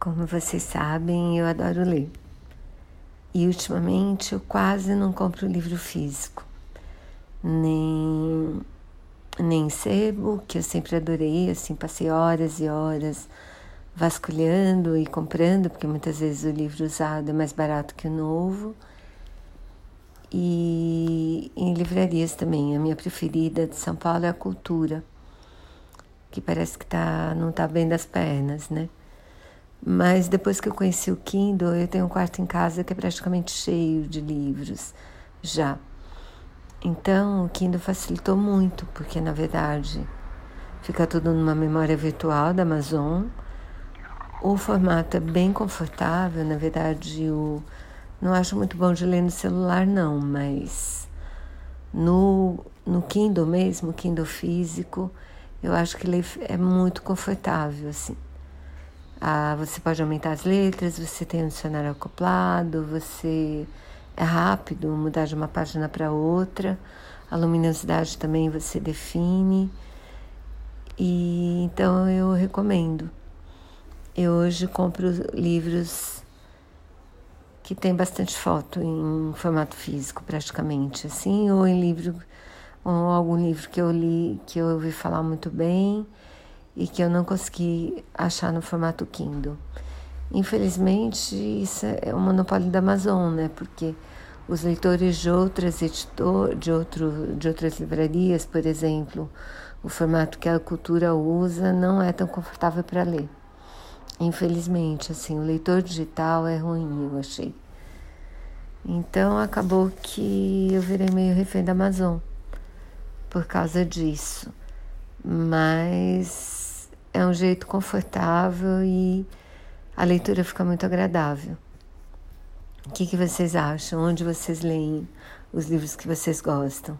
Como vocês sabem, eu adoro ler. E ultimamente eu quase não compro livro físico, nem, nem sebo, que eu sempre adorei, assim, passei horas e horas vasculhando e comprando, porque muitas vezes o livro usado é mais barato que o novo. E em livrarias também, a minha preferida de São Paulo é a Cultura, que parece que tá, não está bem das pernas, né? Mas depois que eu conheci o Kindle, eu tenho um quarto em casa que é praticamente cheio de livros já. Então, o Kindle facilitou muito, porque na verdade fica tudo numa memória virtual da Amazon. O formato é bem confortável, na verdade, o não acho muito bom de ler no celular não, mas no no Kindle mesmo, Kindle físico, eu acho que ler é muito confortável assim. Ah, você pode aumentar as letras, você tem um dicionário acoplado, você é rápido mudar de uma página para outra. A luminosidade também você define. E então eu recomendo. Eu hoje compro livros que tem bastante foto em formato físico, praticamente, assim, ou em livro, ou algum livro que eu li, que eu ouvi falar muito bem e que eu não consegui achar no formato Kindle. Infelizmente, isso é um monopólio da Amazon, né? Porque os leitores de outras editor, de outro, de outras livrarias, por exemplo, o formato que a cultura usa não é tão confortável para ler. Infelizmente, assim, o leitor digital é ruim, eu achei. Então acabou que eu virei meio refém da Amazon por causa disso. Mas é um jeito confortável e a leitura fica muito agradável. O que, que vocês acham? Onde vocês leem os livros que vocês gostam?